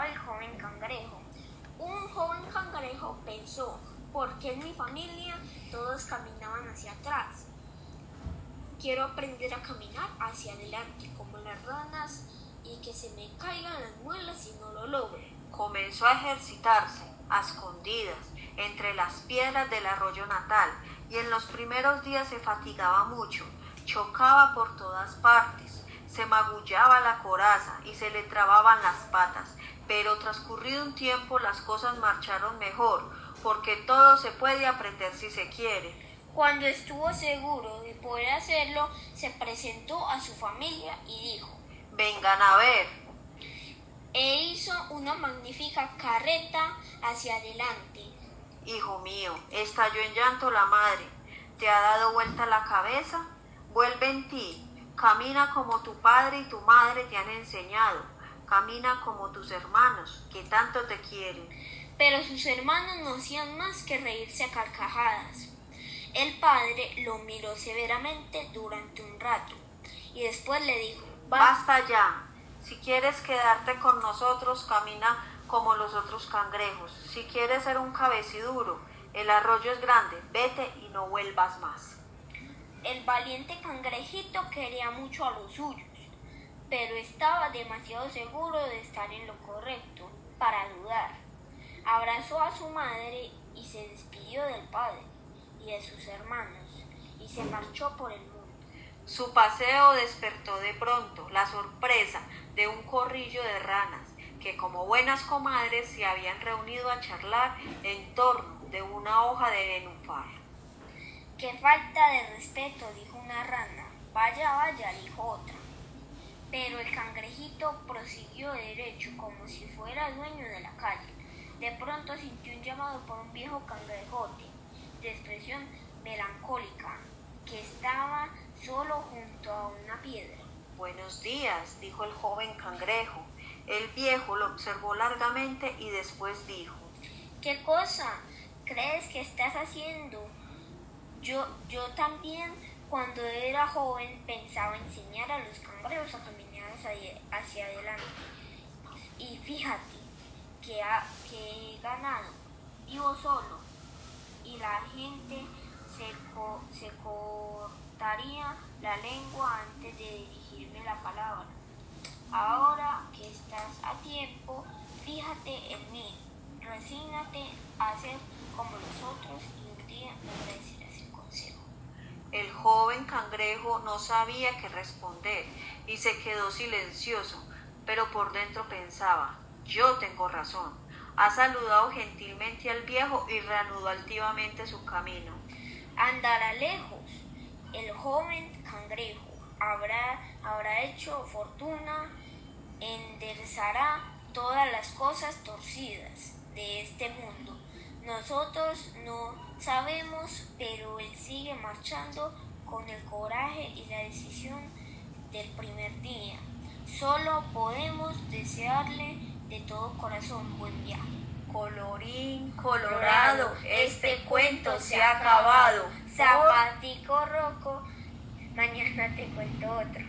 el joven cangrejo. Un joven cangrejo pensó, ¿por qué en mi familia todos caminaban hacia atrás? Quiero aprender a caminar hacia adelante como las ranas y que se me caigan las muelas si no lo logro. Comenzó a ejercitarse a escondidas entre las piedras del arroyo natal y en los primeros días se fatigaba mucho, chocaba por todas partes, se magullaba la coraza y se le trababan las patas, pero transcurrido un tiempo las cosas marcharon mejor, porque todo se puede aprender si se quiere. Cuando estuvo seguro de poder hacerlo, se presentó a su familia y dijo, Vengan a ver. E hizo una magnífica carreta hacia adelante. Hijo mío, estalló en llanto la madre. ¿Te ha dado vuelta la cabeza? Vuelve en ti. Camina como tu padre y tu madre te han enseñado. Camina como tus hermanos, que tanto te quieren. Pero sus hermanos no hacían más que reírse a carcajadas. El padre lo miró severamente durante un rato y después le dijo, Basta ya. Si quieres quedarte con nosotros, camina como los otros cangrejos. Si quieres ser un cabeciduro, el arroyo es grande, vete y no vuelvas más. El valiente cangrejito quería mucho a los suyos, pero estaba demasiado seguro de estar en lo correcto para dudar. Abrazó a su madre y se despidió del padre y de sus hermanos y se marchó por el mundo. Su paseo despertó de pronto la sorpresa de un corrillo de ranas que como buenas comadres se habían reunido a charlar en torno de una hoja de nenúfar. Qué falta de respeto, dijo una rana. Vaya, vaya, dijo otra. Pero el cangrejito prosiguió derecho como si fuera dueño de la calle. De pronto sintió un llamado por un viejo cangrejote, de expresión melancólica, que estaba solo junto a una piedra. Buenos días, dijo el joven cangrejo. El viejo lo observó largamente y después dijo, ¿Qué cosa crees que estás haciendo? Yo, yo también, cuando era joven, pensaba enseñar a los cangrejos a caminar hacia, adelante. Y fíjate que, ha, que he ganado. Vivo solo. Y la gente se, co, se cortaría la lengua antes de dirigirme la palabra. Ahora que estás a tiempo, fíjate en mí. Resígnate a ser como los otros y un día me. El joven cangrejo no sabía qué responder y se quedó silencioso, pero por dentro pensaba, yo tengo razón. Ha saludado gentilmente al viejo y reanudó altivamente su camino. Andará lejos. El joven cangrejo habrá, habrá hecho fortuna, enderezará todas las cosas torcidas de este mundo. Nosotros no sabemos, pero marchando con el coraje y la decisión del primer día. Solo podemos desearle de todo corazón buen viaje. Colorín colorado, este cuento se ha acabado. Zapatico roco, mañana te cuento otro.